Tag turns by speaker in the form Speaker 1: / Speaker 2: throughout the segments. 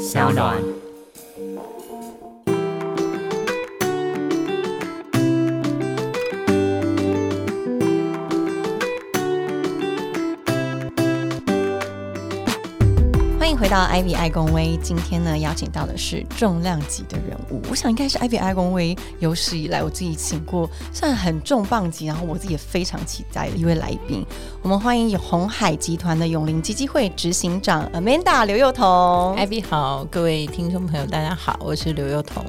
Speaker 1: 小暖。
Speaker 2: 到 Ivy 爱公威，今天呢邀请到的是重量级的人物，我想应该是 Ivy 爱公威有史以来我自己请过算很重磅级，然后我自己也非常期待的一位来宾。我们欢迎红海集团的永林基金会执行长 Amanda 刘幼彤。
Speaker 3: Ivy 好，各位听众朋友，大家好，我是刘幼彤。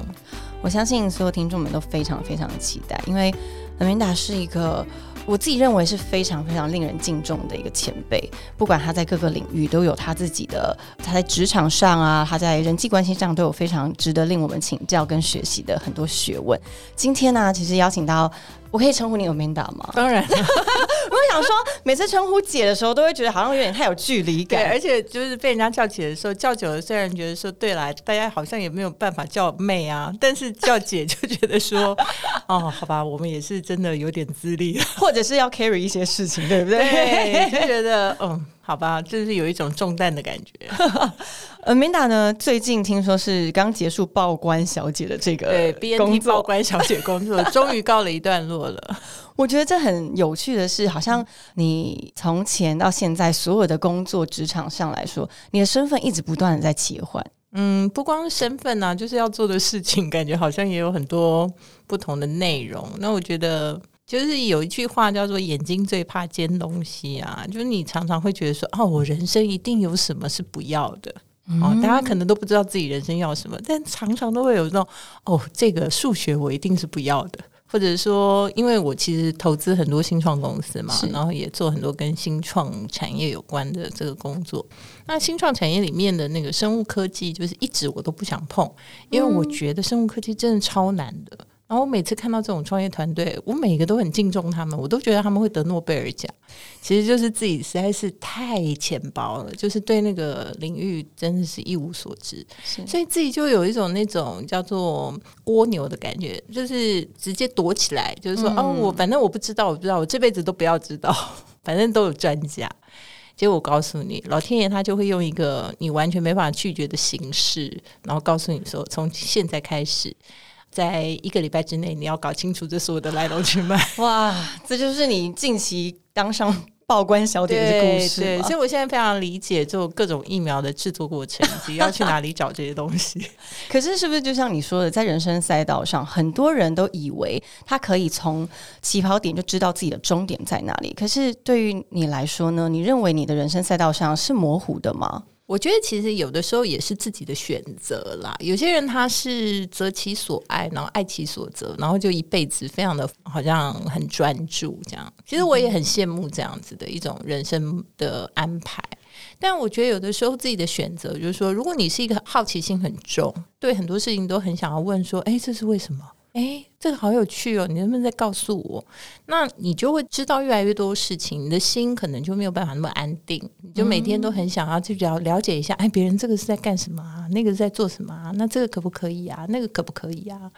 Speaker 2: 我相信所有听众们都非常非常的期待，因为 Amanda 是一个我自己认为是非常非常令人敬重的一个前辈，不管他在各个领域都有他自己的，他在职场上啊，他在人际关系上都有非常值得令我们请教跟学习的很多学问。今天呢，其实邀请到。我可以称呼你 Amanda 吗？
Speaker 3: 当然，
Speaker 2: 我想说，每次称呼姐的时候，都会觉得好像有点太有距离
Speaker 3: 对，
Speaker 2: 感。
Speaker 3: 而且就是被人家叫姐的时候，叫久了，虽然觉得说对来，大家好像也没有办法叫妹啊，但是叫姐就觉得说，哦，好吧，我们也是真的有点资历了，
Speaker 2: 或者是要 carry 一些事情，对不对？
Speaker 3: 对，就觉得嗯，好吧，就是有一种重担的感觉。
Speaker 2: 呃，Minda 呢，最近听说是刚结束报关小姐的这个
Speaker 3: 对
Speaker 2: 工
Speaker 3: ，BNT 报
Speaker 2: 作，
Speaker 3: 关小姐工作 终于告了一段落了。
Speaker 2: 我觉得这很有趣的是，好像你从前到现在所有的工作职场上来说，你的身份一直不断的在切换。
Speaker 3: 嗯，不光是身份啊，就是要做的事情，感觉好像也有很多不同的内容。那我觉得，就是有一句话叫做“眼睛最怕尖东西”啊，就是你常常会觉得说，哦，我人生一定有什么是不要的。哦，大家可能都不知道自己人生要什么，但常常都会有这种哦，这个数学我一定是不要的，或者说，因为我其实投资很多新创公司嘛，然后也做很多跟新创产业有关的这个工作。那新创产业里面的那个生物科技，就是一直我都不想碰，因为我觉得生物科技真的超难的。然后我每次看到这种创业团队，我每个都很敬重他们，我都觉得他们会得诺贝尔奖。其实就是自己实在是太浅薄了，就是对那个领域真的是一无所知，所以自己就有一种那种叫做蜗牛的感觉，就是直接躲起来，就是说、
Speaker 2: 嗯
Speaker 3: 哦，我反正我不知道，我不知道，我这辈子都不要知道，反正都有专家。结果我告诉你，老天爷他就会用一个你完全没办法拒绝的形式，然后告诉你说，从现在开始，在一个礼拜之内，你要搞清楚这所有的来龙去脉。
Speaker 2: 哇，这就是你近期当上报关小姐的故事
Speaker 3: 所以我现在非常理解就各种疫苗的制作过程，以及要去哪里找这些东西。
Speaker 2: 可是，是不是就像你说的，在人生赛道上，很多人都以为他可以从起跑点就知道自己的终点在哪里？可是对于你来说呢？你认为你的人生赛道上是模糊的吗？
Speaker 3: 我觉得其实有的时候也是自己的选择啦。有些人他是择其所爱，然后爱其所择，然后就一辈子非常的好像很专注这样。其实我也很羡慕这样子的一种人生的安排。但我觉得有的时候自己的选择，就是说，如果你是一个好奇心很重，对很多事情都很想要问说，哎，这是为什么？哎，这个好有趣哦！你能不能再告诉我？那你就会知道越来越多事情，你的心可能就没有办法那么安定，你就每天都很想要去了了解一下，哎，别人这个是在干什么啊？那个是在做什么啊？那这个可不可以啊？那个可不可以啊？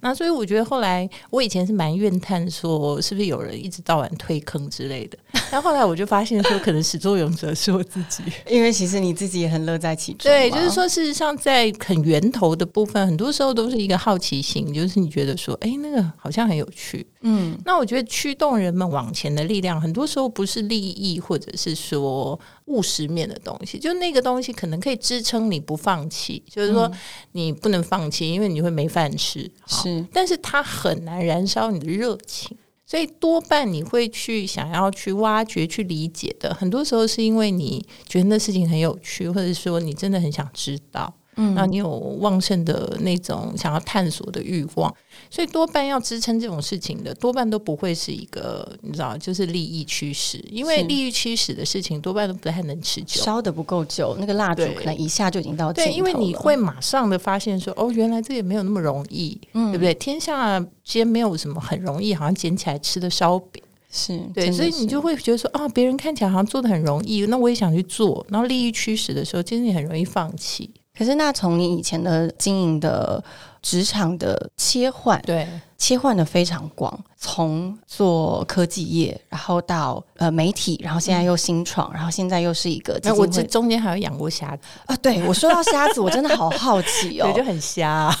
Speaker 3: 那所以我觉得后来我以前是蛮怨叹说，是不是有人一直到晚推坑之类的？但后来我就发现说，可能始作俑者是我自己。
Speaker 2: 因为其实你自己也很乐在其中。
Speaker 3: 对，就是说，事实上，在很源头的部分，很多时候都是一个好奇心，就是你觉得说，哎，那个好像很有趣。
Speaker 2: 嗯，
Speaker 3: 那我觉得驱动人们往前的力量，很多时候不是利益，或者是说务实面的东西，就那个东西可能可以支撑你不放弃，就是说你不能放弃，因为你会没饭吃。
Speaker 2: 是
Speaker 3: 但是它很难燃烧你的热情。所以多半你会去想要去挖掘、去理解的，很多时候是因为你觉得那事情很有趣，或者说你真的很想知道，嗯，那你有旺盛的那种想要探索的欲望，所以多半要支撑这种事情的，多半都不会是一个你知道，就是利益驱使，因为利益驱使的事情多半都不太能持久。
Speaker 2: 烧的不够久，那个蜡烛可能一下就已经到尽
Speaker 3: 对，因为你会马上的发现说，哦，原来这也没有那么容易，
Speaker 2: 嗯。
Speaker 3: 对不对？天下间没有什么很容易，好像捡起来吃的烧饼，
Speaker 2: 是
Speaker 3: 对，所以你就会觉得说，啊，别人看起来好像做的很容易，那我也想去做，然后利益驱使的时候，其实你很容易放弃。
Speaker 2: 可是那从你以前的经营的职场的切换，
Speaker 3: 对，
Speaker 2: 切换的非常广，从做科技业，然后到呃媒体，然后现在又新创，然后现在又是一个
Speaker 3: 那我这中间还有养过虾子，
Speaker 2: 啊。对我说到虾子，我真的好好奇哦
Speaker 3: 对，。就很瞎、啊。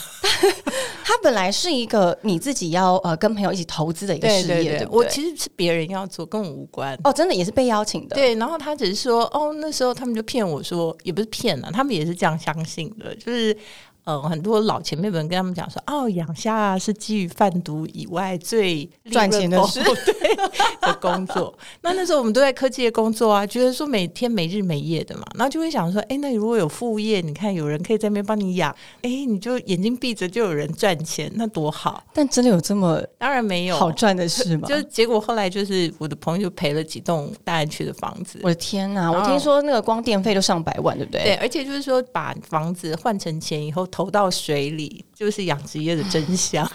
Speaker 2: 它本来是一个你自己要呃跟朋友一起投资的一个事业，对不对？
Speaker 3: 我其实是别人要做，跟我无关。
Speaker 2: 哦，真的也是被邀请的。
Speaker 3: 对，然后他只是说，哦，那时候他们就骗我说，也不是骗啊，他们也是这样相信的，就是。呃，很多老前辈们跟他们讲说，哦，养虾啊是基于贩毒以外最
Speaker 2: 赚钱的事
Speaker 3: 对的工作。那那时候我们都在科技业工作啊，觉得说每天没日没夜的嘛，然后就会想说，哎，那如果有副业，你看有人可以在那边帮你养，哎，你就眼睛闭着就有人赚钱，那多好。
Speaker 2: 但真的有这么
Speaker 3: 当然没有
Speaker 2: 好赚的事吗？
Speaker 3: 就结果后来就是我的朋友就赔了几栋大安区的房子，
Speaker 2: 我的天呐！我
Speaker 3: 哦
Speaker 2: 听说那个光电费都上百万，对不对？
Speaker 3: 对，而且就是说把房子换成钱以后投到水里，就是养殖业的真相。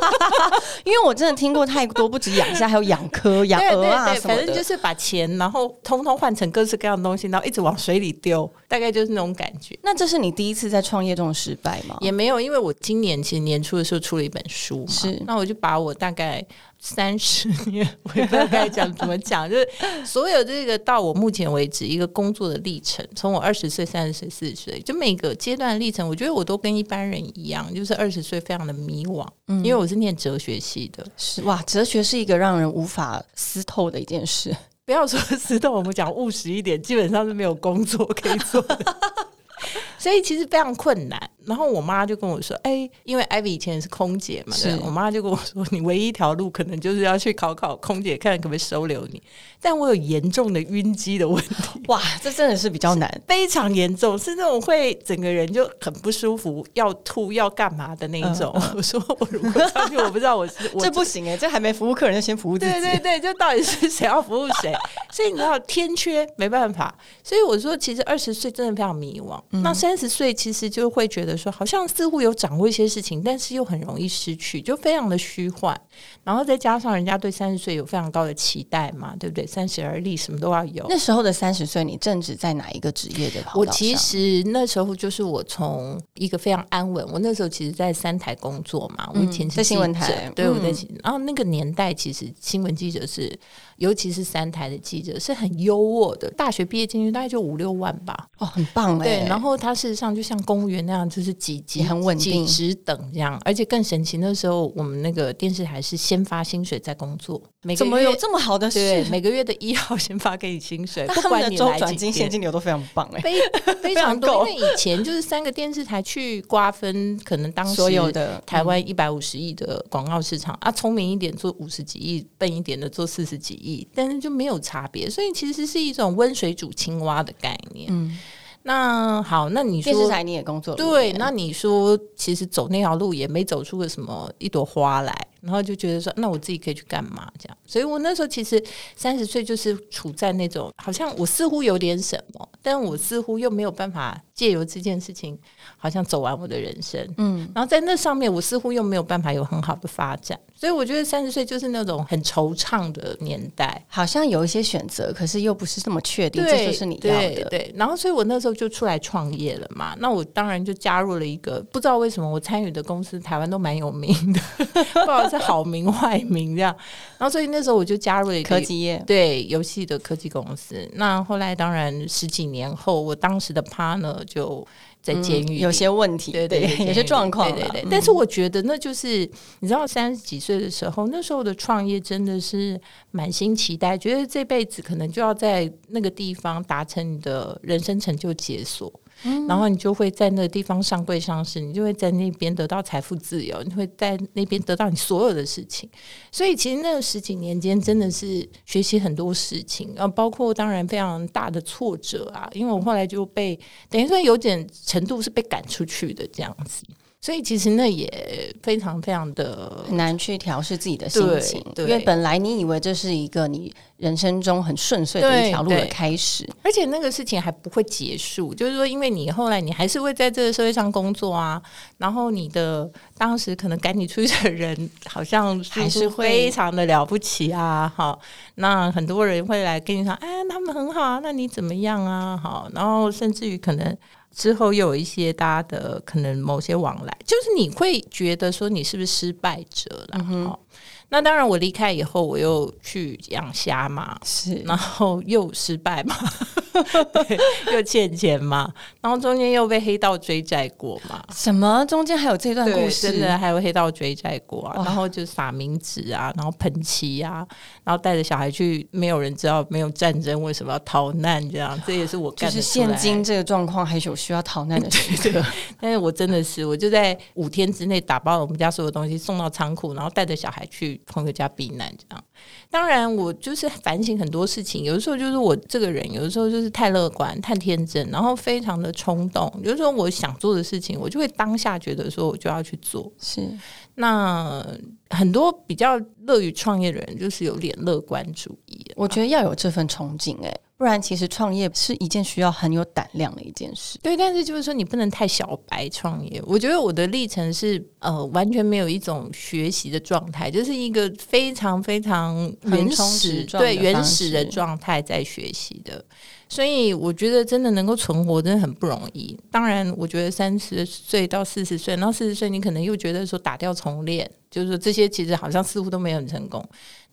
Speaker 2: 因为我真的听过太多，不止养虾，还有养科、养鹅啊，什么的。
Speaker 3: 反正就是把钱，然后通通换成各式各样的东西，然后一直往水里丢，大概就是那种感觉。
Speaker 2: 那这是你第一次在创业中的失败吗？
Speaker 3: 也没有，因为我今年其实年初的时候出了一本书嘛，
Speaker 2: 是
Speaker 3: 那我就把我大概三十年，我也不知道该讲怎么讲，就是所有这个到我目前为止一个工作的历程，从我二十岁、三十岁、四十岁，就每个阶段的历程，我觉得我都跟一般人一样，就是二十岁非常的迷惘，因为我是念哲学系的，
Speaker 2: 是哇，哲学是一个让人无法思透的一件事。
Speaker 3: 不要说石头，我们讲务实一点，基本上是没有工作可以做的。所以其实非常困难。然后我妈就跟我说：“哎、因为艾比以前是空姐嘛，对我妈就跟我说，你唯一一条路可能就是要去考考空姐，看可不可以收留你。但我有严重的晕机的问题，
Speaker 2: 哇，这真的是比较难。
Speaker 3: 非常严重，是那种会整个人就很不舒服，要吐要干嘛的那一种。我说我如果上去，我不知道我是我
Speaker 2: 这不行哎、这还没服务客人就先服务自己。
Speaker 3: 对对对，就到底是谁要服务谁？所以你知道天缺没办法，所以我说其实二十岁真的非常迷惘。那三十岁其实就会觉得说，好像似乎有掌握一些事情，但是又很容易失去，就非常的虚幻。然后再加上人家对三十岁有非常高的期待嘛，对不对？三十而立，什么都要有。
Speaker 2: 那时候的三十岁，你正值在哪一个职业的
Speaker 3: 我其实那时候就是我从一个非常安稳，我那时候其实，在三台工作嘛，我以前是
Speaker 2: 在新闻台
Speaker 3: 对，我在然后那个年代其实新闻记者是，尤其是三台的记者是很优渥的，大学毕业进去大概就五六万吧，
Speaker 2: 哦，很棒哎、
Speaker 3: 对，然后他事实上就像公务员那样，就是几级
Speaker 2: 很稳定
Speaker 3: 几职等这样，而且更神奇，那时候我们那个电视台是先发薪水再工作，每个月
Speaker 2: 怎么有这么好的
Speaker 3: 对
Speaker 2: 事？
Speaker 3: 每个月的一号先发给你薪水，
Speaker 2: 他们
Speaker 3: 你来几天
Speaker 2: 转金现金流都非常棒 哎、
Speaker 3: 非 非常
Speaker 2: 非常
Speaker 3: 多，因为以前就是三个电视台去瓜分，可能当时
Speaker 2: 所有的
Speaker 3: 台湾一百五十亿的广告市场、啊，聪明一点做五十几亿，笨一点的做四十几亿，但是就没有差别，所以其实是一种温水煮青蛙的概念。
Speaker 2: 嗯，
Speaker 3: 那好，那你说
Speaker 2: 电视台你也工作了
Speaker 3: 对，那你说其实走那条路也没走出个什么一朵花来，然后就觉得说，那我自己可以去干嘛这样？所以我那时候其实三十岁就是处在那种好像我似乎有点什么，但我似乎又没有办法借由这件事情，好像走完我的人生。
Speaker 2: 嗯，
Speaker 3: 然后在那上面，我似乎又没有办法有很好的发展，所以我觉得三十岁就是那种很惆怅的年代。
Speaker 2: 好像有一些选择，可是又不是这么确定，这，就是你要的。
Speaker 3: 对对，然后所以我那时候就出来创业了嘛。那我当然就加入了一个不知道为什么我参与的公司，台湾都蛮有名的，不知道是好名 坏名这样。然后所以那时候我就加入了
Speaker 2: 科技业，
Speaker 3: 对游戏的科技公司。那后来当然十几年后，我当时的 partner 就在监狱、
Speaker 2: 嗯有些问题，
Speaker 3: 对对对，
Speaker 2: 有些状况啦，
Speaker 3: 对对但是我觉得那就是你知道，三十几岁的时候，那时候的创业真的是满心期待，觉得这辈子可能就要在那个地方达成你的人生成就解锁。然后你就会在那个地方上柜上市，你就会在那边得到财富自由，你会在那边得到你所有的事情。所以其实那十几年间真的是学习很多事情，啊，包括当然非常大的挫折啊，因为我后来就被等于说有点程度是被赶出去的这样子。所以其实那也非常非常的
Speaker 2: 难去调试自己的心情，
Speaker 3: 对
Speaker 2: 因为本来你以为这是一个你人生中很顺遂的一条路的开始，
Speaker 3: 而且那个事情还不会结束，就是说，因为你后来你还是会在这个社会上工作啊，然后你的当时可能赶你出去的人，好像
Speaker 2: 还是会。
Speaker 3: 非常的了不起啊，好，那很多人会来跟你说，哎，他们很好啊，那你怎么样啊？好，然后甚至于可能之后又有一些大家的可能某些往来，就是你会觉得说你是不是失败者了？哦，那当然，我离开以后，我又去养虾嘛，
Speaker 2: 是，
Speaker 3: 然后又失败嘛，对，又欠钱嘛，然后中间又被黑道追债过嘛。
Speaker 2: 什么？中间还有这段故，事？
Speaker 3: 真的还有黑道追债过啊，然后就撒冥纸啊，然后喷漆啊，然后带着小孩去，没有人知道没有战争为什么要逃难，这样这也是我
Speaker 2: 就是
Speaker 3: 干的出来
Speaker 2: 现今这个状况，还是有需要逃难的时刻。
Speaker 3: 但是我真的是，我就在五天之内打包了我们家所有东西送到仓库，然后带着小孩去朋友家避难，这样。当然，我就是反省很多事情，有的时候就是我这个人，有的时候就是太乐观、太天真，然后非常的冲动。有的时候我想做的事情，我就会当下觉得说我就要去做。
Speaker 2: 是，
Speaker 3: 那很多比较乐于创业的人，就是有点乐观主义。
Speaker 2: 我觉得要有这份憧憬、哎，不然其实创业是一件需要很有胆量的一件事。
Speaker 3: 对，但是就是说你不能太小白创业。我觉得我的历程是呃完全没有一种学习的状态，就是一个非常非常原始对原始的状态在学习的。所以我觉得真的能够存活真的很不容易。当然，我觉得三十岁到四十岁，然后四十岁你可能又觉得说打掉重练，就是说这些其实好像似乎都没有很成功。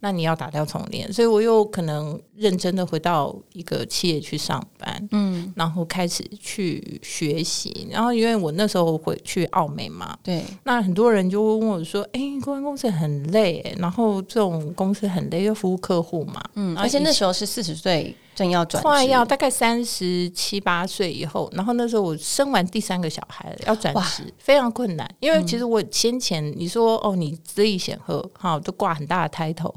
Speaker 3: 那你要打掉重练，所以我又可能认真的回到一个企业去上班，
Speaker 2: 嗯，
Speaker 3: 然后开始去学习。然后因为我那时候回去澳美嘛，
Speaker 2: 对，
Speaker 3: 那很多人就会问我说：“哎、公关公司很累，然后这种公司很累，又服务客户嘛。”
Speaker 2: 嗯，而且那时候是四十岁正要转职，
Speaker 3: 快要大概三十七八岁以后，然后那时候我生完第三个小孩了，要转职非常困难，因为其实我先前你说哦，你资历显赫，哈，都挂很大的 title，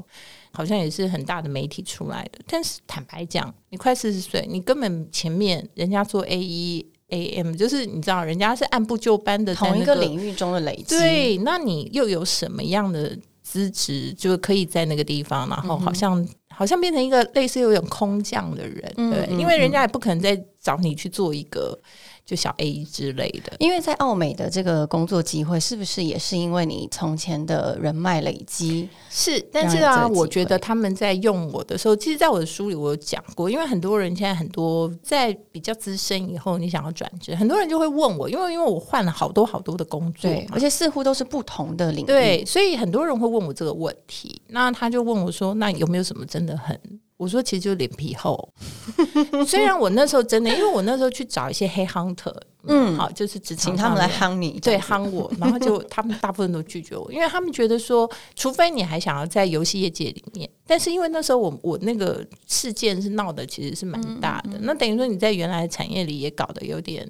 Speaker 3: 好像也是很大的媒体出来的，但是坦白讲，你快四十岁，你根本前面人家做 A 一 AM，就是你知道人家是按部就班的在
Speaker 2: 同一
Speaker 3: 那
Speaker 2: 个领域中的累积，，
Speaker 3: 对，那你又有什么样的资质，就可以在那个地方，然后好像、好像变成一个类似有点空降的人，对，因为人家也不可能再找你去做一个就小 A 之类的。
Speaker 2: 因为在澳美的这个工作机会，是不是也是因为你从前的人脉累积？
Speaker 3: 是，但是啊，我觉得他们在用我的时候，其实，在我的书里我有讲过，因为很多人现在很多在比较资深以后，你想要转职，很多人就会问我，因为因为我换了好多好多的工作，
Speaker 2: 对，而且似乎都是不同的领域。
Speaker 3: 对，所以很多人会问我这个问题，那他就问我说：“那有没有什么真的很？”我说：“其实就是脸皮厚。虽然我那时候真的，因为我那时候去找一些黑 hunter，嗯，好，就是职场
Speaker 2: 请他们来夯你，
Speaker 3: 对夯我，然后就他们大部分都拒绝我，因为他们觉得说，除非你还想要在游戏业界里面，但是因为那时候我我那个事件是闹的其实是蛮大
Speaker 2: 嗯
Speaker 3: 的，那等于说你在原来的产业里也搞得有点。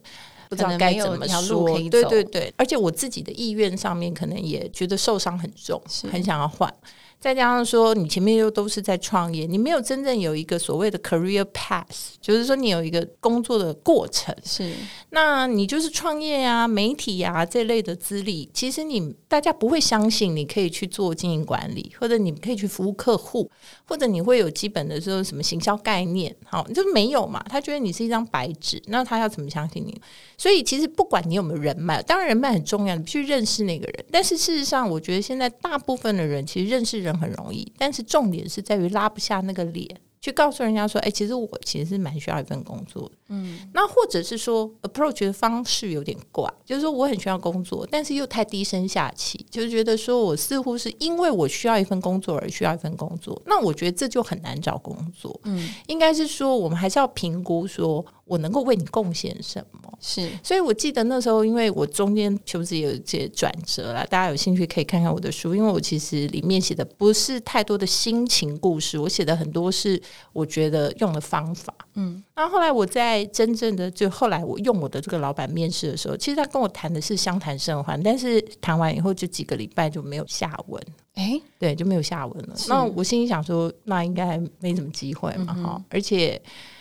Speaker 3: 不知道该怎么说对对对，而且我自己的意愿上面可能也觉得受伤很重，很想要换。再加上说，你前面又都是在创业，你没有真正有一个所谓的 career path，就是说你有一个工作的过程。
Speaker 2: 是
Speaker 3: 那你就是创业啊、媒体啊这类的资历，其实你大家不会相信你可以去做经营管理，或者你可以去服务客户，或者你会有基本的说什么行销概念，好，就没有嘛？他觉得你是一张白纸，那他要怎么相信你？所以其实不管你有没有人脉，当然人脉很重要，你必须认识那个人。但是事实上，我觉得现在大部分的人其实认识人很容易，但是重点是在于拉不下那个脸。去告诉人家说，哎、其实我其实是蛮需要一份工作的。嗯，那或者是说 approach 的方式有点怪，就是说我很需要工作，但是又太低声下气，就是觉得说我似乎是因为我需要一份工作而需要一份工作。那我觉得这就很难找工作。嗯，应该是说我们还是要评估说我能够为你贡献什么。
Speaker 2: 是，
Speaker 3: 所以我记得那时候，因为我中间求职也有一些转折啦，大家有兴趣可以看看我的书，因为我其实里面写的不是太多的心情故事，我写的很多是我觉得用的方法。嗯，那后来我在真正的就后来我用我的这个老板面试的时候，其实他跟我谈的是相谈甚欢，但是谈完以后就几个礼拜就没有下文。
Speaker 2: 哎，
Speaker 3: 对，就没有下文了。那我心里想说，那应该没什么机会嘛，哈、而且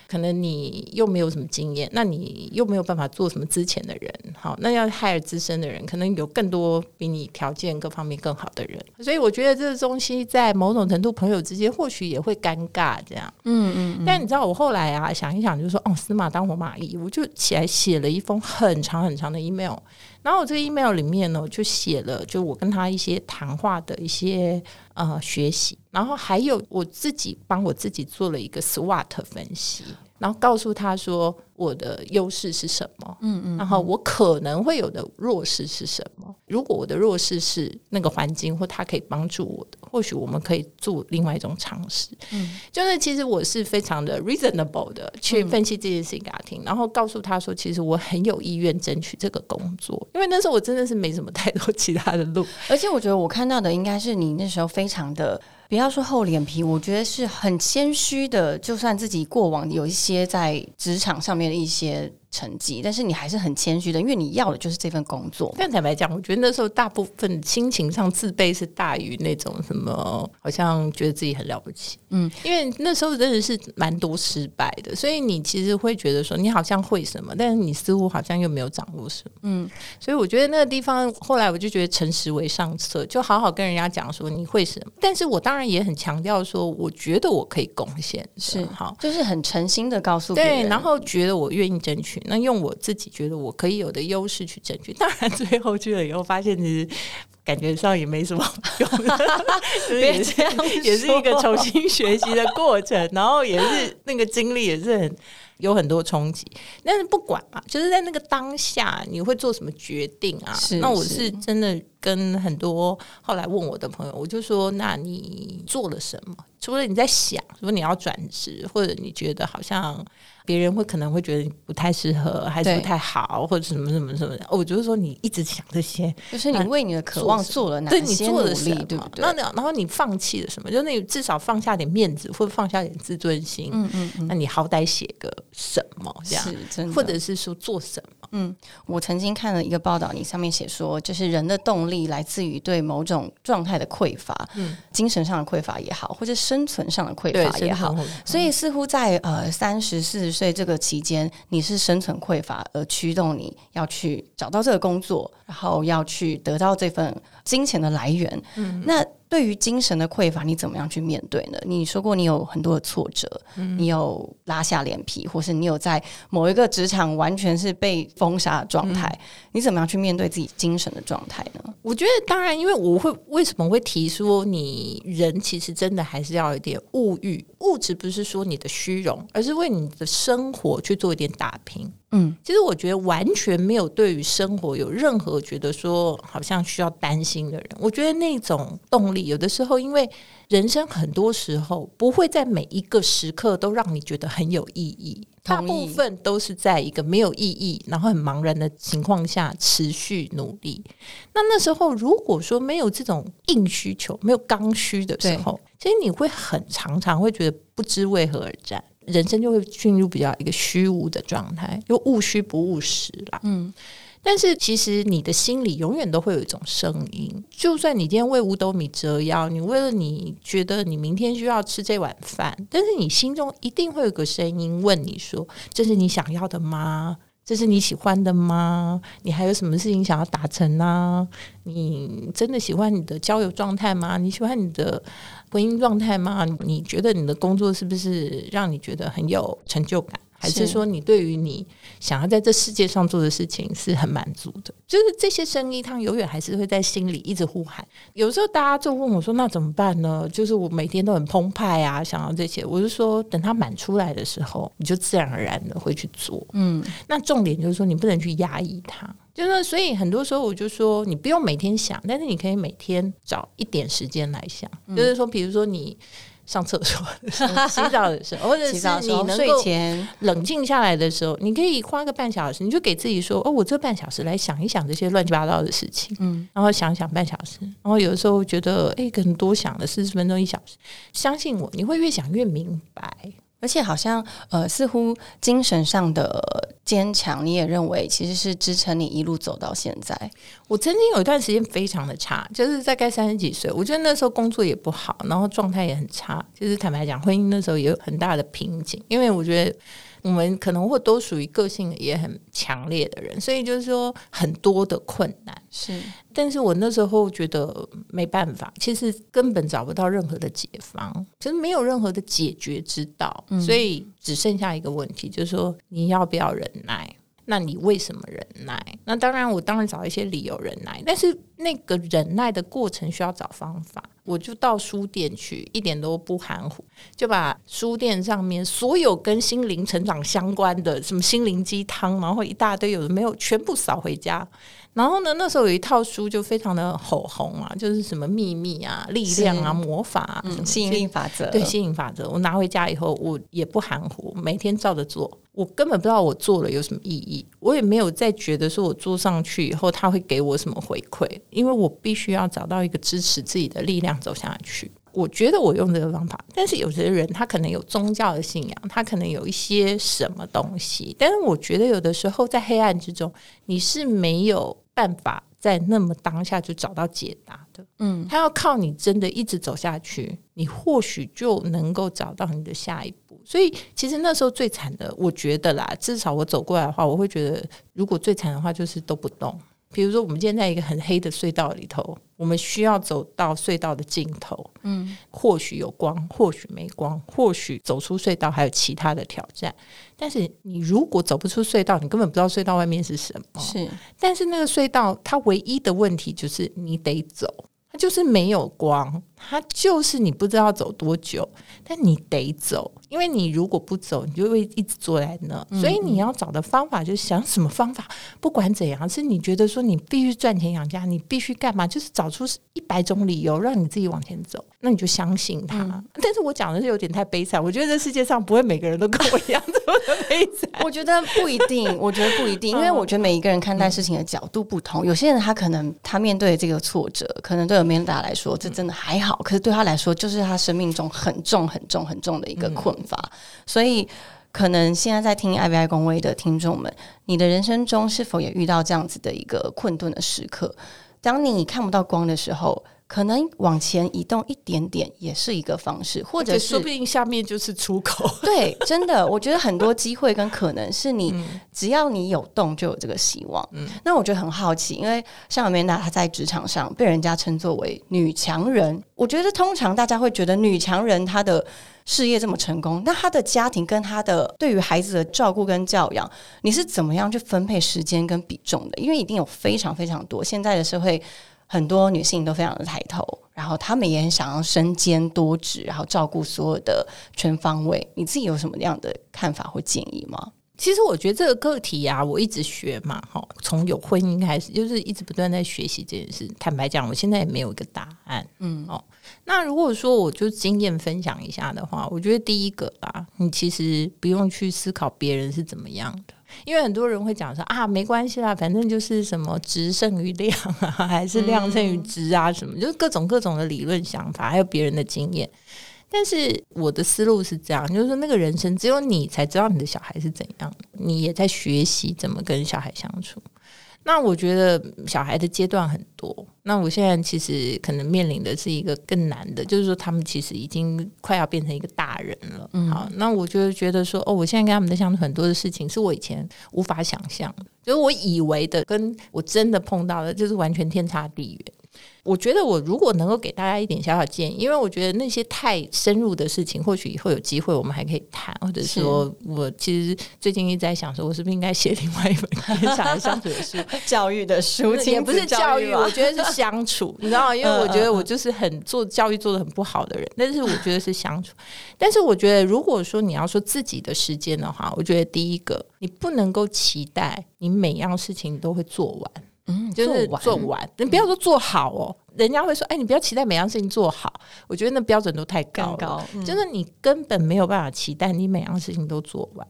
Speaker 3: 可能你又没有什么经验，那你又没有办法做什么之前的人，好，那要 hire 资深的人，可能有更多比你条件各方面更好的人，所以我觉得这个东西在某种程度朋友之间或许也会尴尬这样。
Speaker 2: 嗯嗯，
Speaker 3: 但你知道我后来啊想一想，就说哦，司马当活马医，我就起来写了一封很长很长的 email，然后我这个 email 里面呢，就写了就我跟他一些谈话的一些呃学习，然后还有我自己帮我自己做了一个 SWOT 分析。然后告诉他说我的优势是什么，嗯嗯，然后我可能会有的弱势是什么。如果我的弱势是那个环境或他可以帮助我的，或许我们可以做另外一种尝试。嗯，就是其实我是非常的 reasonable 的去分析这件事情给他听，然后告诉他说，其实我很有意愿争取这个工作，因为那时候我真的是没什么太多其他的路，
Speaker 2: 而且我觉得我看到的应该是你那时候非常的。不要说厚脸皮，我觉得是很谦虚的。就算自己过往有一些在职场上面的一些。成绩，但是你还是很谦虚的，因为你要的就是这份工作。
Speaker 3: 但坦白讲，我觉得那时候大部分心情上自卑是大于那种什么，好像觉得自己很了不起。嗯，因为那时候真的是蛮多失败的，所以你其实会觉得说，你好像会什么，但是你似乎好像又没有掌握什么。嗯，所以我觉得那个地方，后来我就觉得诚实为上策，就好好跟人家讲说你会什么。但是我当然也很强调说，我觉得我可以贡献，
Speaker 2: 是
Speaker 3: 好，
Speaker 2: 就是很诚心的告诉对，
Speaker 3: 然后觉得我愿意争取。那用我自己觉得我可以有的优势去争取，当然最后去了以后发现，其实感觉上也没什么用，
Speaker 2: 别这样，
Speaker 3: 也是一个重新学习的过程，然后也是那个经历也是很有很多冲击。但是不管嘛，就是在那个当下，你会做什么决定啊？那我是真的跟很多后来问我的朋友，我就说：那你做了什么？除了你在想，如果你要转职，或者你觉得好像。别人会可能会觉得你不太适合，还是不太好，或者什么什么什么的。我就是说，你一直想这些，
Speaker 2: 就是你为你的渴望做了哪些
Speaker 3: 努
Speaker 2: 力，对不对？那
Speaker 3: 然后你放弃了什么？就那至少放下点面子，或者放下点自尊心。嗯嗯嗯。那你好歹写个什么这样，或者是说做什么？
Speaker 2: 嗯，我曾经看了一个报道，你上面写说，就是人的动力来自于对某种状态的匮乏，嗯，精神上的匮乏也好，或者生存上的匮乏也好。所以似乎在呃三十四十。岁这个期间，你是生存匮乏而驱动你要去找到这个工作，然后要去得到这份金钱的来源。嗯，那。对于精神的匮乏，你怎么样去面对呢？你说过你有很多的挫折，你有拉下脸皮，或是你有在某一个职场完全是被封杀的状态，你怎么样去面对自己精神的状态呢？
Speaker 3: 我觉得，当然，因为我会为什么会提说，你人其实真的还是要有点物欲，物质不是说你的虚荣，而是为你的生活去做一点打拼。嗯，其实我觉得完全没有对于生活有任何觉得说好像需要担心的人。我觉得那种动力，有的时候因为人生很多时候不会在每一个时刻都让你觉得很有意义，大部分都是在一个没有意义，然后很茫然的情况下持续努力。那那时候如果说没有这种硬需求，没有刚需的时候，其实你会很常常会觉得不知为何而战。人生就会进入比较一个虚无的状态，就务虚不务实啦。嗯，但是其实你的心里永远都会有一种声音，就算你今天为五斗米折腰，你为了你觉得你明天需要吃这碗饭，但是你心中一定会有个声音问你说：“这是你想要的吗？这是你喜欢的吗？你还有什么事情想要达成呢？你真的喜欢你的交友状态吗？你喜欢你的？”婚姻状态吗？你觉得你的工作是不是让你觉得很有成就感？还是说你对于你想要在这世界上做的事情是很满足的？就是这些声音，它永远还是会在心里一直呼喊。有时候大家就问我说：“那怎么办呢？”就是我每天都很澎湃啊，想要这些。我是说，等它满出来的时候，你就自然而然的会去做。嗯，那重点就是说，你不能去压抑它。就是，所以很多时候我就说，你不用每天想，但是你可以每天找一点时间来想。就是说，比如说你上厕所、洗澡的时候，或者是你能够冷静下来的时候，你可以花个半小时，你就给自己说：“哦，我这半小时来想一想这些乱七八糟的事情。”嗯，然后想想半小时，然后有的时候觉得，哎，可能多想了四十分钟、一小时。相信我，你会越想越明白。
Speaker 2: 而且好像呃，似乎精神上的坚强，你也认为其实是支撑你一路走到现在。
Speaker 3: 我曾经有一段时间非常的差，就是在该三十几岁，我觉得那时候工作也不好，然后状态也很差。就是坦白讲，婚姻那时候也有很大的瓶颈，因为我觉得。我们可能会都属于个性也很强烈的人，所以就是说很多的困难
Speaker 2: 是。
Speaker 3: 但是我那时候觉得没办法，其实根本找不到任何的解方，其实没有任何的解决之道，所以只剩下一个问题，就是说你要不要忍耐？那你为什么忍耐？那当然，我当然找一些理由忍耐，但是那个忍耐的过程需要找方法。我就到书店去，一点都不含糊，就把书店上面所有跟心灵成长相关的，什么心灵鸡汤，然后一大堆有的没有，全部扫回家。然后呢，那时候有一套书就非常的火红啊，就是什么秘密啊、力量啊、魔法啊，
Speaker 2: 吸引力法则，
Speaker 3: 对吸引法则。我拿回家以后，我也不含糊，每天照着做。我根本不知道我做了有什么意义，我也没有再觉得说我做上去以后他会给我什么回馈，因为我必须要找到一个支持自己的力量走下去。我觉得我用这个方法，但是有些人他可能有宗教的信仰，他可能有一些什么东西，但是我觉得有的时候在黑暗之中，你是没有。办法在那么当下就找到解答的，嗯，他要靠你真的一直走下去，你或许就能够找到你的下一步。所以其实那时候最惨的，我觉得啦，至少我走过来的话，我会觉得如果最惨的话就是都不动。比如说，我们今天在一个很黑的隧道里头，我们需要走到隧道的尽头。嗯，或许有光，或许没光，或许走出隧道还有其他的挑战。但是，你如果走不出隧道，你根本不知道隧道外面是什么。
Speaker 2: 是，
Speaker 3: 但是那个隧道它唯一的问题就是你得走，它就是没有光，它就是你不知道走多久，但你得走。因为你如果不走，你就会一直坐在那。所以你要找的方法就是想什么方法，不管怎样，是你觉得说你必须赚钱养家，你必须干嘛，就是找出一百种理由让你自己往前走，那你就相信他。但是我讲的是有点太悲惨，我觉得这世界上不会每个人都跟我一样这么的悲惨。
Speaker 2: 我觉得不一定，我觉得不一定，因为我觉得每一个人看待事情的角度不同。有些人他可能他面对这个挫折，可能对 Amanda 来说这真的还好，可是对他来说就是他生命中很重很重很重的一个困乏。所以，可能现在在听 I V I 公威的听众们，你的人生中是否也遇到这样子的一个困顿的时刻？当你看不到光的时候。可能往前移动一点点也是一个方式，或者
Speaker 3: 说不定下面就是出口。
Speaker 2: 对，真的，我觉得很多机会跟可能是你只要你有动就有这个希望。嗯，那我觉得很好奇，因为像美娜她在职场上被人家称作为女强人，我觉得通常大家会觉得女强人她的事业这么成功，那她的家庭跟她的对于孩子的照顾跟教养，你是怎么样去分配时间跟比重的？因为一定有非常非常多现在的社会。很多女性都非常的抬头，然后她们也很想要身兼多职，然后照顾所有的全方位。你自己有什么样的看法或建议吗？
Speaker 3: 其实我觉得这个个体啊，我一直学嘛，哈，从有婚姻开始，就是一直不断在学习这件事。坦白讲，我现在也没有一个答案。嗯，哦，那如果说我就经验分享一下的话，我觉得第一个吧，你其实不用去思考别人是怎么样的。因为很多人会讲说啊，没关系啦，反正就是什么值胜于量啊，还是量胜于值啊，什么就是各种各种的理论想法，还有别人的经验。但是我的思路是这样，就是说那个人生只有你才知道你的小孩是怎样的，你也在学习怎么跟小孩相处。那我觉得小孩的阶段很多。那我现在其实可能面临的是一个更难的，就是说他们其实已经快要变成一个大人了。好，那我就觉得说，哦，我现在跟他们在相处很多的事情，是我以前无法想象的，就是我以为的，跟我真的碰到的，就是完全天差地远。我觉得我如果能够给大家一点小小建议，因为我觉得那些太深入的事情，或许以后有机会我们还可以谈，或者说我其实最近一直在想，说我是不是应该写另外一本跟小孩相处的书，
Speaker 2: 教育的书，
Speaker 3: 也不是教育，我觉得是相处，你知道吗？因为我觉得我就是很做教育做的很不好的人，但是我觉得是相处。但是我觉得，如果说你要说自己的时间的话，我觉得第一个，你不能够期待你每样事情都会做完。嗯，就是做完，你不要说做好哦，人家会说，哎，你不要期待每样事情做好。我觉得那标准都太高了，就是你根本没有办法期待你每样事情都做完。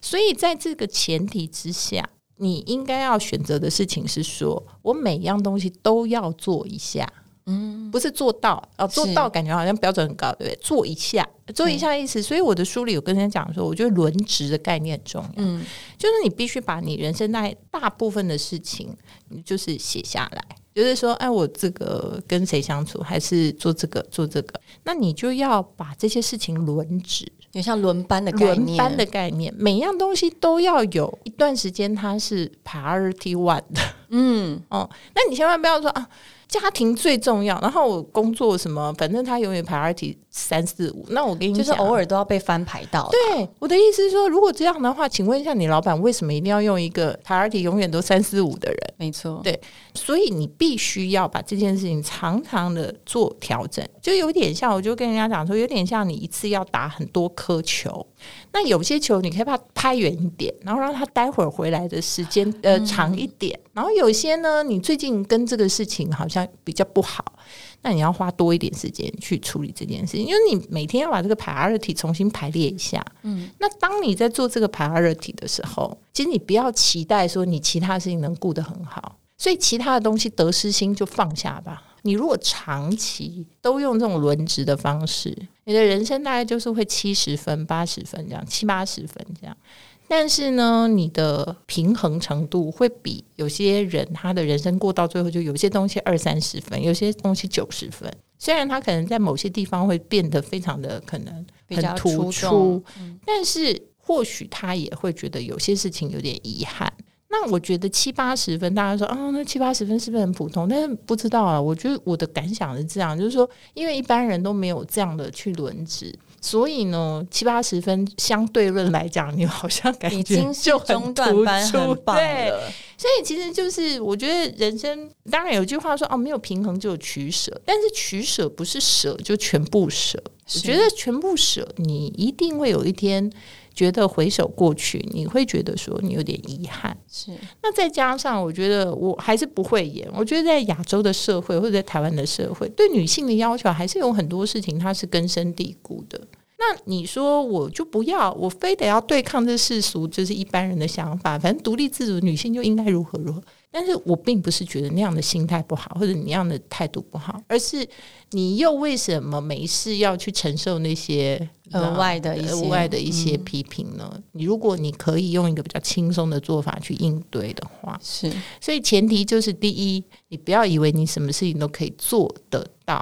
Speaker 3: 所以在这个前提之下，你应该要选择的事情是说，我每样东西都要做一下。嗯，不是做到哦，做到感觉好像标准很高，对不对？做一下，做一下意思。所以我的书里有跟人家讲说，我觉得轮值的概念很重要。嗯，就是你必须把你人生大大部分的事情，你就是写下来。就是说，哎，我这个跟谁相处，还是做这个做这个，那你就要把这些事情轮值，
Speaker 2: 有像轮班的概
Speaker 3: 念，轮班的概念，每样东西都要有一段时间它是 priority one 的。嗯，哦，那你千万不要说啊。家庭最重要，然后我工作什么，反正他永远 priority 三四五。那我跟你
Speaker 2: 就是偶尔都要被翻牌到。
Speaker 3: 对，我的意思是说，如果这样的话，请问一下，你老板为什么一定要用一个 priority 永远都三四五的人？
Speaker 2: 没错，
Speaker 3: 对，所以你必须要把这件事情常常的做调整，就有点像，我就跟人家讲说，有点像你一次要打很多颗球。那有些球你可以把它拍远一点，然后让它待会儿回来的时间呃长一点。然后有些呢，你最近跟这个事情好像比较不好，那你要花多一点时间去处理这件事情，因为你每天要把这个 priority 重新排列一下。嗯，那当你在做这个 priority 的时候，其实你不要期待说你其他事情能顾得很好，所以其他的东西得失心就放下吧。你如果长期都用这种轮值的方式，你的人生大概就是会七十分、八十分这样，七八十分这样。但是呢，你的平衡程度会比有些人他的人生过到最后，就有些东西二三十分，有些东西九十分。虽然他可能在某些地方会变得非常的可能
Speaker 2: 比较
Speaker 3: 突出，但是或许他也会觉得有些事情有点遗憾。那我觉得七八十分，大家说啊，那七八十分是不是很普通？但是不知道啊。我觉得我的感想是这样，就是说，因为一般人都没有这样的去轮值，所以呢，七八十分相对论来讲，你好像感觉就很突出。对，所以其实就是我觉得人生当然有句话说哦，没有平衡就有取舍，但是取舍不是舍就全部舍。我觉得全部舍，你一定会有一天。觉得回首过去，你会觉得说你有点遗憾。
Speaker 2: 是，
Speaker 3: 那再加上我觉得我还是不会演。我觉得在亚洲的社会或者在台湾的社会，对女性的要求还是有很多事情它是根深蒂固的。那你说我就不要，我非得要对抗这世俗，就是一般人的想法。反正独立自主女性就应该如何如何。但是我并不是觉得那样的心态不好，或者你那样的态度不好，而是你又为什么没事要去承受那些
Speaker 2: 额外的、额
Speaker 3: 外的一些批评呢？你如果你可以用一个比较轻松的做法去应对的话，
Speaker 2: 是。
Speaker 3: 所以前提就是：第一，你不要以为你什么事情都可以做得到；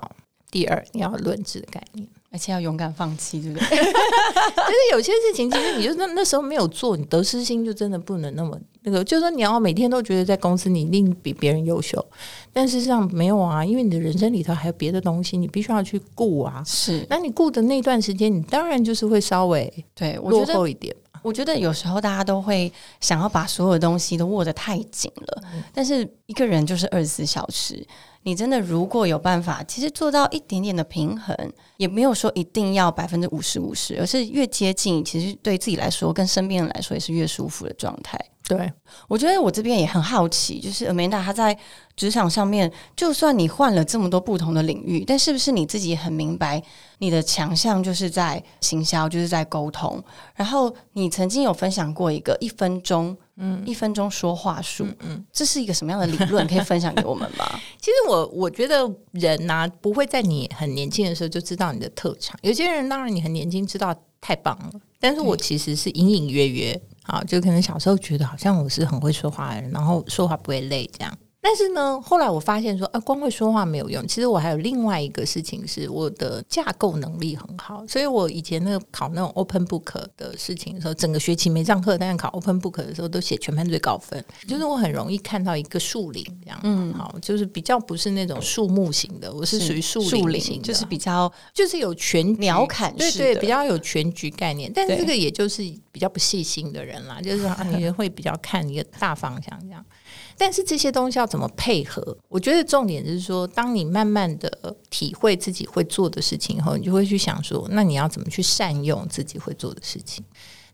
Speaker 3: 第二，你要论治的概念。
Speaker 2: 而且要勇敢放弃，对不对？
Speaker 3: 就是有些事情，其实你就那那时候没有做，你得失心就真的不能那么那个。就是说，你要每天都觉得在公司你一定比别人优秀，但事实上没有啊，因为你的人生里头还有别的东西，你必须要去顾啊。
Speaker 2: 是，
Speaker 3: 那你顾的那段时间，你当然就是会稍微
Speaker 2: 对
Speaker 3: 落后一点。
Speaker 2: 我觉得有时候大家都会想要把所有东西都握得太紧了，但是一个人就是二十四小时。你真的如果有办法，其实做到一点点的平衡，也没有说一定要百分之五十五十，而是越接近，其实对自己来说，跟身边人来说也是越舒服的状态。
Speaker 3: 对，
Speaker 2: 我觉得我这边也很好奇，就是 Amanda 她在职场上面，就算你换了这么多不同的领域，但是不是你自己很明白你的强项就是在行销，就是在沟通。然后你曾经有分享过一个一分钟，嗯，一分钟说话术，嗯，这是一个什么样的理论？可以分享给我们吗？
Speaker 3: 其实我我觉得人呐，不会在你很年轻的时候就知道你的特长。有些人当然你很年轻知道太棒了，但是我其实是隐隐约约。啊，就可能小时候觉得好像我是很会说话的人，然后说话不会累这样。但是呢，后来我发现说，啊，光会说话没有用。其实我还有另外一个事情，是我的架构能力很好。所以我以前那个考那种 open book 的事情的时候，整个学期没上课，但是考 open book 的时候都写全班最高分。就是我很容易看到一个树林这样，嗯，好，就是比较不是那种树木型的，我是属于树林型，
Speaker 2: 就是比较
Speaker 3: 就是有全
Speaker 2: 鸟瞰，
Speaker 3: 对对，比较有全局概念。但是这个也就是比较不细心的人啦，就是你会比较看一个大方向这样。但是这些东西要怎么配合？我觉得重点就是说，当你慢慢的体会自己会做的事情以后，你就会去想说，那你要怎么去善用自己会做的事情？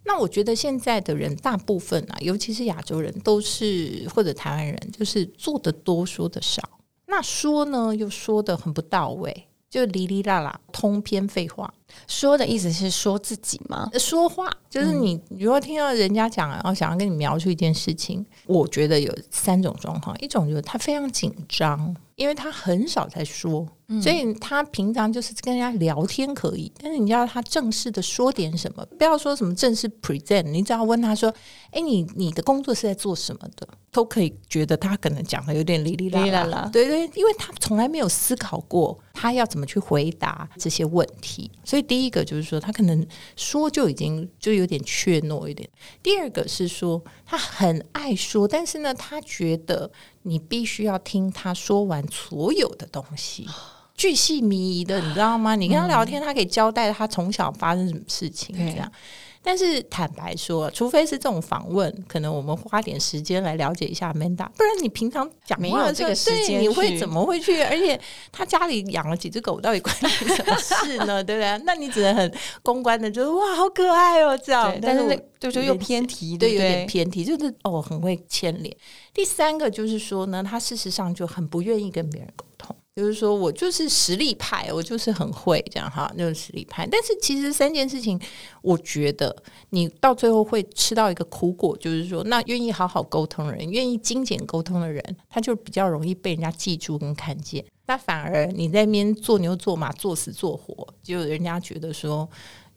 Speaker 3: 那我觉得现在的人大部分啊，尤其是亚洲人，都是或者台湾人，就是做的多，说的少。那说呢，又说的很不到位，就哩哩啦啦，通篇废话。
Speaker 2: 说的意思是说自己吗？
Speaker 3: 说话就是你，如果听到人家讲，然后想要跟你描述一件事情，我觉得有三种状况：一种就是他非常紧张，因为他很少在说，所以他平常就是跟人家聊天可以，但是你要他正式的说点什么，不要说什么正式 present，你只要问他说：“哎，你你的工作是在做什么的？”都可以觉得他可能讲的有点哩哩啦啦，对对，因为他从来没有思考过。他要怎么去回答这些问题。所以第一个就是说，他可能说就已经就有点怯懦一点；第二个是说，他很爱说，但是呢，他觉得你必须要听他说完所有的东西。巨细靡遗的，你知道吗？你跟他聊天，他可以交代他从小发生什么事情，这样。但是坦白说，除非是这种访问，可能我们花点时间来了解一下 Manda，不然你平常讲
Speaker 2: 没有这个时间，
Speaker 3: 你会怎么会去？而且他家里养了几只狗，到底关你什么事呢？对不对？那你只能很公关的，就是哇，好可爱哦，这样。
Speaker 2: 但是就就又偏题，
Speaker 3: 对，有点偏题，就是哦，很会牵连。第三个就是说呢，他事实上就很不愿意跟别人沟通。就是说我就是实力派，我就是很会这样哈，那种实力派。但是其实三件事情，我觉得你到最后会吃到一个苦果，就是说，那愿意好好沟通的人，愿意精简沟通的人，他就比较容易被人家记住跟看见。那反而你在那边做牛做马、做死做活，就人家觉得说。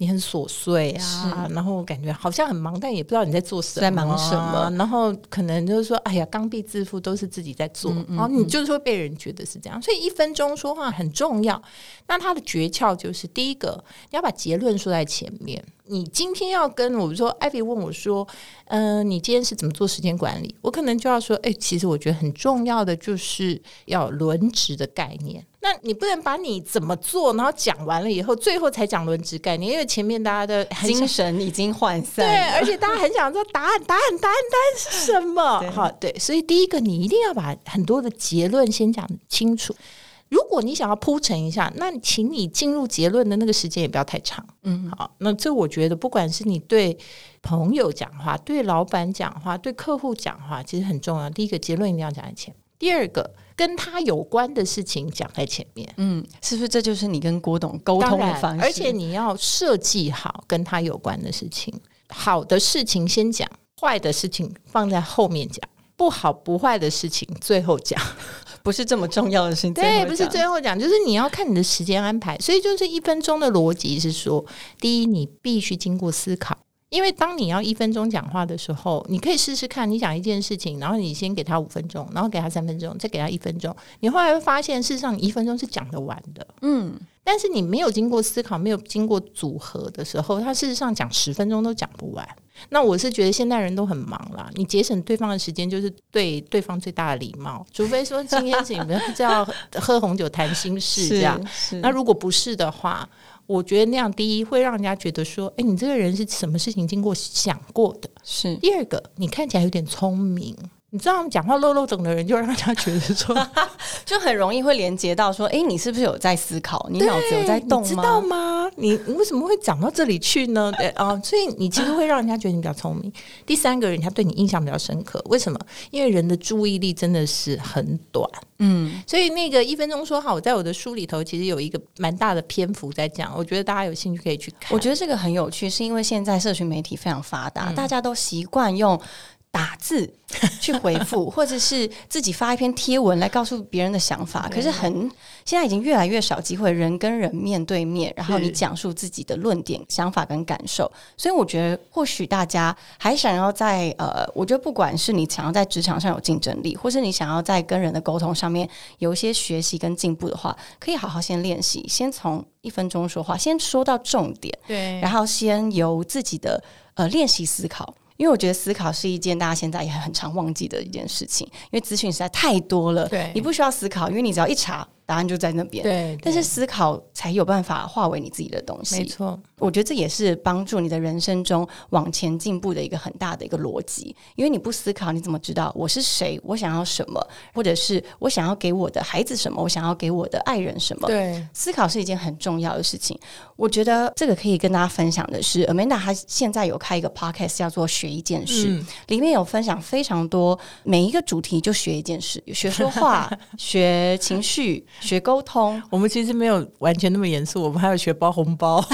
Speaker 3: 你很琐碎啊，然后感觉好像很忙，但也不知道你在做什么，
Speaker 2: 在忙什么。
Speaker 3: 然后可能就是说，哎呀，刚愎自负，都是自己在做，然后你就是会被人觉得是这样。所以一分钟说话很重要。那它的诀窍就是，第一个，你要把结论说在前面。你今天要跟我说，艾比问我说，嗯，你今天是怎么做时间管理？我可能就要说，哎，其实我觉得很重要的就是要轮值的概念。那你不能把你怎么做，然后讲完了以后，最后才讲轮值概念，因为前面大家的
Speaker 2: 精神已经涣散。
Speaker 3: 对，而且大家很想知道答案，答案，答案，答案是什么？好，对，所以第一个，你一定要把很多的结论先讲清楚。如果你想要铺陈一下，那请你进入结论的那个时间也不要太长。嗯，好，那这我觉得，不管是你对朋友讲话、对老板讲话、对客户讲话，其实很重要。第一个结论一定要讲在前，第二个跟他有关的事情讲在前面。
Speaker 2: 嗯，是不是这就是你跟郭董沟通的方式？
Speaker 3: 而且你要设计好跟他有关的事情，好的事情先讲，坏的事情放在后面讲。不好不坏的事情最后讲，
Speaker 2: 不是这么重要的事情。
Speaker 3: 对，不是最后讲，就是你要看你的时间安排。所以就是一分钟的逻辑是说，第一，你必须经过思考，因为当你要一分钟讲话的时候，你可以试试看，你讲一件事情，然后你先给他五分钟，然后给他三分钟，再给他一分钟，你后来会发现，事实上你一分钟是讲得完的。嗯。但是你没有经过思考，没有经过组合的时候，他事实上讲十分钟都讲不完。那我是觉得现代人都很忙啦，你节省对方的时间就是对对方最大的礼貌。除非说今天是你们是要喝红酒谈心事这样，那如果不是的话，我觉得那样第一会让人家觉得说，哎，你这个人是什么事情经过想过的？
Speaker 2: 是
Speaker 3: 第二个，你看起来有点聪明。你知道，讲话漏漏等的人，就让人家觉得说，
Speaker 2: 就很容易会连接到说，哎，你是不是有在思考？你脑子有在动吗？
Speaker 3: 知道吗？你为什么会讲到这里去呢？对啊，所以你其实会让人家觉得你比较聪明。第三个人，他对你印象比较深刻，为什么？因为人的注意力真的是很短。嗯，所以那个一分钟说好，我在我的书里头其实有一个蛮大的篇幅在讲，我觉得大家有兴趣可以去看。
Speaker 2: 我觉得这个很有趣，是因为现在社群媒体非常发达，大家都习惯用。打字去回复，或者是自己发一篇贴文来告诉别人的想法，可是很现在已经越来越少机会人跟人面对面，然后你讲述自己的论点、想法跟感受。所以我觉得，或许大家还想要在呃，我觉得不管是你想要在职场上有竞争力，或是你想要在跟人的沟通上面有一些学习跟进步的话，可以好好先练习，先从一分钟说话，先说到重点，
Speaker 3: 对，
Speaker 2: 然后先由自己的呃练习思考。因为我觉得思考是一件大家现在也很常忘记的一件事情，因为资讯实在太多了，
Speaker 3: 对
Speaker 2: 你不需要思考，因为你只要一查。答案就在那边，
Speaker 3: 对。
Speaker 2: 但是思考才有办法化为你自己的东西，
Speaker 3: 没错。
Speaker 2: 我觉得这也是帮助你的人生中往前进步的一个很大的一个逻辑。因为你不思考，你怎么知道我是谁？我想要什么？或者是我想要给我的孩子什么？我想要给我的爱人什么？
Speaker 3: 对，
Speaker 2: 思考是一件很重要的事情。我觉得这个可以跟大家分享的是，Amanda 她现在有开一个 podcast 叫做“学一件事”，里面有分享非常多，每一个主题就学一件事，学说话，学情绪。学沟通，
Speaker 3: 我们其实没有完全那么严肃，我们还要学包红包。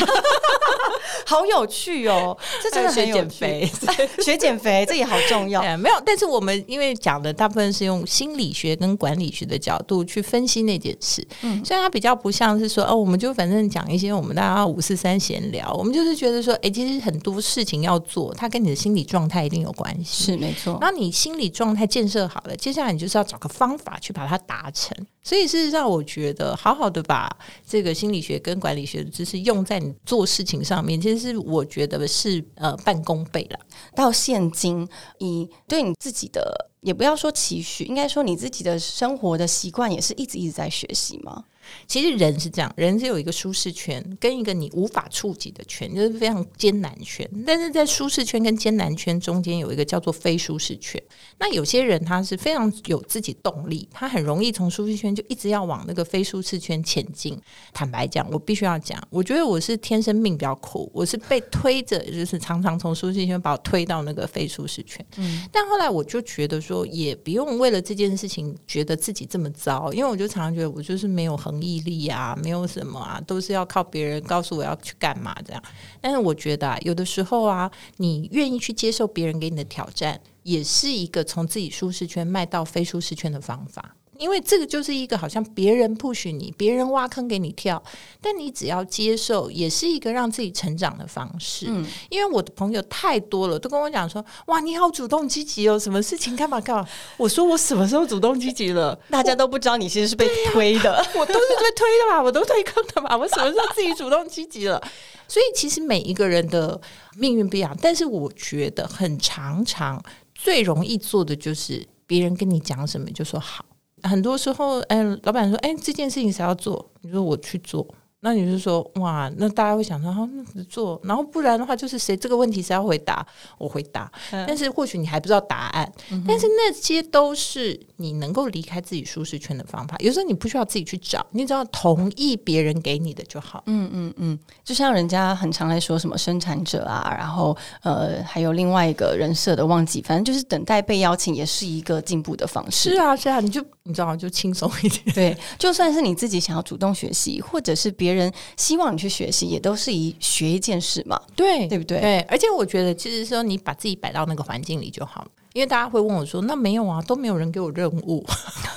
Speaker 2: 好有趣哦！这真的很
Speaker 3: 减肥，
Speaker 2: 学减肥这也好重要。
Speaker 3: 没有，但是我们因为讲的大部分是用心理学跟管理学的角度去分析那件事，嗯，虽然它比较不像是说哦，我们就反正讲一些我们大家五四三闲聊，我们就是觉得说，哎，其实很多事情要做，它跟你的心理状态一定有关系，
Speaker 2: 是没错。
Speaker 3: 那你心理状态建设好了，接下来你就是要找个方法去把它达成。所以事实上，我觉得好好的把这个心理学跟管理学的知识用在你做事情上面，其实是我觉得是呃半功倍了。
Speaker 2: 到现今，你对你自己的，也不要说期许，应该说你自己的生活的习惯，也是一直一直在学习吗？
Speaker 3: 其实人是这样，人是有一个舒适圈跟一个你无法触及的圈，就是非常艰难圈。但是在舒适圈跟艰难圈中间有一个叫做非舒适圈。那有些人他是非常有自己动力，他很容易从舒适圈就一直要往那个非舒适圈前进。坦白讲，我必须要讲，我觉得我是天生命比较苦，我是被推着，就是常常从舒适圈把我推到那个非舒适圈。嗯，但后来我就觉得说，也不用为了这件事情觉得自己这么糟，因为我就常常觉得我就是没有很。毅力啊，没有什么啊，都是要靠别人告诉我要去干嘛这样。但是我觉得啊，有的时候啊，你愿意去接受别人给你的挑战，也是一个从自己舒适圈迈到非舒适圈的方法。因为这个就是一个好像别人不许你，别人挖坑给你跳，但你只要接受，也是一个让自己成长的方式。嗯，因为我的朋友太多了，都跟我讲说：“哇，你好主动积极哦，什么事情干嘛干嘛。”我说：“我什么时候主动积极了？
Speaker 2: 大家都不知道你其实是被推的，
Speaker 3: 我都是被推的吧，我都推坑的吧，我什么时候自己主动积极了？所以其实每一个人的命运不一样，但是我觉得很常常最容易做的就是别人跟你讲什么就说好。”很多时候，哎，老板说，哎，这件事情谁要做？你说我去做。那你就说哇？那大家会想说哈，那做，然后不然的话，就是谁这个问题谁要回答？我回答。但是或许你还不知道答案，但是那些都是你能够离开自己舒适圈的方法。有时候你不需要自己去找，你只要同意别人给你的就好。
Speaker 2: 嗯嗯嗯，就像人家很常来说什么生产者啊，然后呃，还有另外一个人设的忘记，反正就是等待被邀请，也是一个进步的方式。
Speaker 3: 是啊，是啊，你就你知道就轻松一点。
Speaker 2: 对，就算是你自己想要主动学习，或者是别。人希望你去学习，也都是以学一件事嘛，
Speaker 3: 对
Speaker 2: 对不对？
Speaker 3: 对，而且我觉得，其实说你把自己摆到那个环境里就好了，因为大家会问我说：“那没有啊，都没有人给我任务。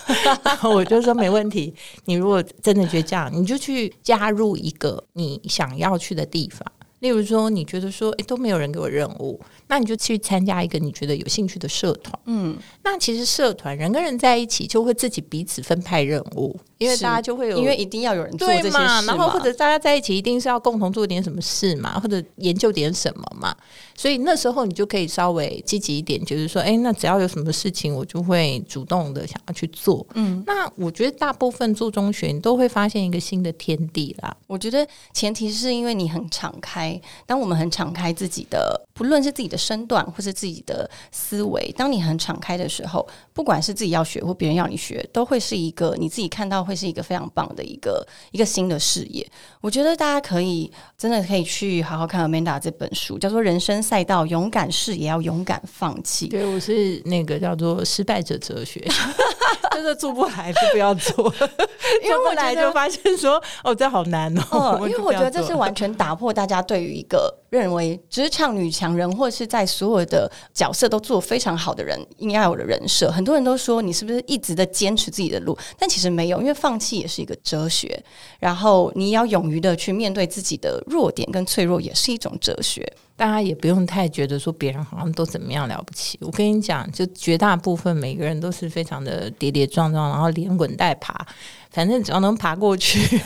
Speaker 3: ”我就说没问题。你如果真的觉得这样，你就去加入一个你想要去的地方。例如说，你觉得说，哎，都没有人给我任务。那你就去参加一个你觉得有兴趣的社团。嗯，那其实社团人跟人在一起，就会自己彼此分派任务，因为大家就会有，
Speaker 2: 因为一定要有人做这些事
Speaker 3: 嘛。然后或者大家在一起，一定是要共同做点什么事嘛，或者研究点什么嘛。所以那时候你就可以稍微积极一点，就是说，哎，那只要有什么事情，我就会主动的想要去做。嗯，那我觉得大部分做中学，你都会发现一个新的天地啦。
Speaker 2: 我觉得前提是因为你很敞开，当我们很敞开自己的，不论是自己的。身段或是自己的思维，当你很敞开的时候，不管是自己要学或别人要你学，都会是一个你自己看到会是一个非常棒的一个一个新的事业。我觉得大家可以真的可以去好好看 Amanda 这本书，叫做《人生赛道：勇敢试也要勇敢放弃》。
Speaker 3: 对我是那个叫做失败者哲学，真的做不来就不要做，因为后来就发现说哦，这好难哦。
Speaker 2: 因为我觉得这是完全打破大家对于一个认为职场女强人或是在所有的角色都做非常好的人应该有的人设，很多人都说你是不是一直在坚持自己的路？但其实没有，因为放弃也是一个哲学。然后你要勇于的去面对自己的弱点跟脆弱，也是一种哲学。
Speaker 3: 大家也不用太觉得说别人好像都怎么样了不起。我跟你讲，就绝大部分每个人都是非常的跌跌撞撞，然后连滚带爬，反正只要能爬过去。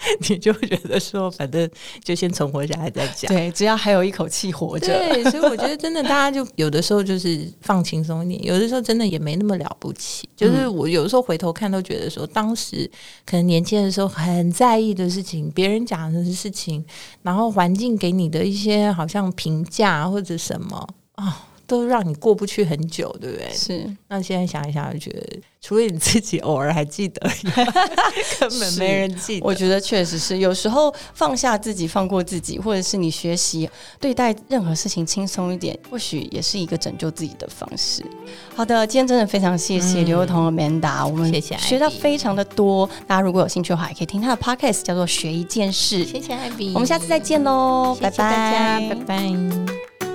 Speaker 3: 你就觉得说，反正就先存活下来再讲。
Speaker 2: 对，只要还有一口气活着。
Speaker 3: 对，所以我觉得真的，大家就有的时候就是放轻松一点，有的时候真的也没那么了不起。就是我有的时候回头看，都觉得说，当时可能年轻的时候很在意的事情，别人讲的事情，然后环境给你的一些好像评价或者什么啊。都让你过不去很久，对不对？
Speaker 2: 是。
Speaker 3: 那现在想一想，就觉得除了你自己偶尔还记得，根本没人记得。
Speaker 2: 我觉得确实是，有时候放下自己，放过自己，或者是你学习对待任何事情轻松一点，或许也是一个拯救自己的方式。好的，今天真的非常谢谢刘幼彤和 Manda，我们学到非常的多。大家如果有兴趣的话，也可以听他的 Podcast，叫做学一件事。
Speaker 3: 谢谢艾比，
Speaker 2: 我们下次再见喽，拜拜，
Speaker 3: 拜拜。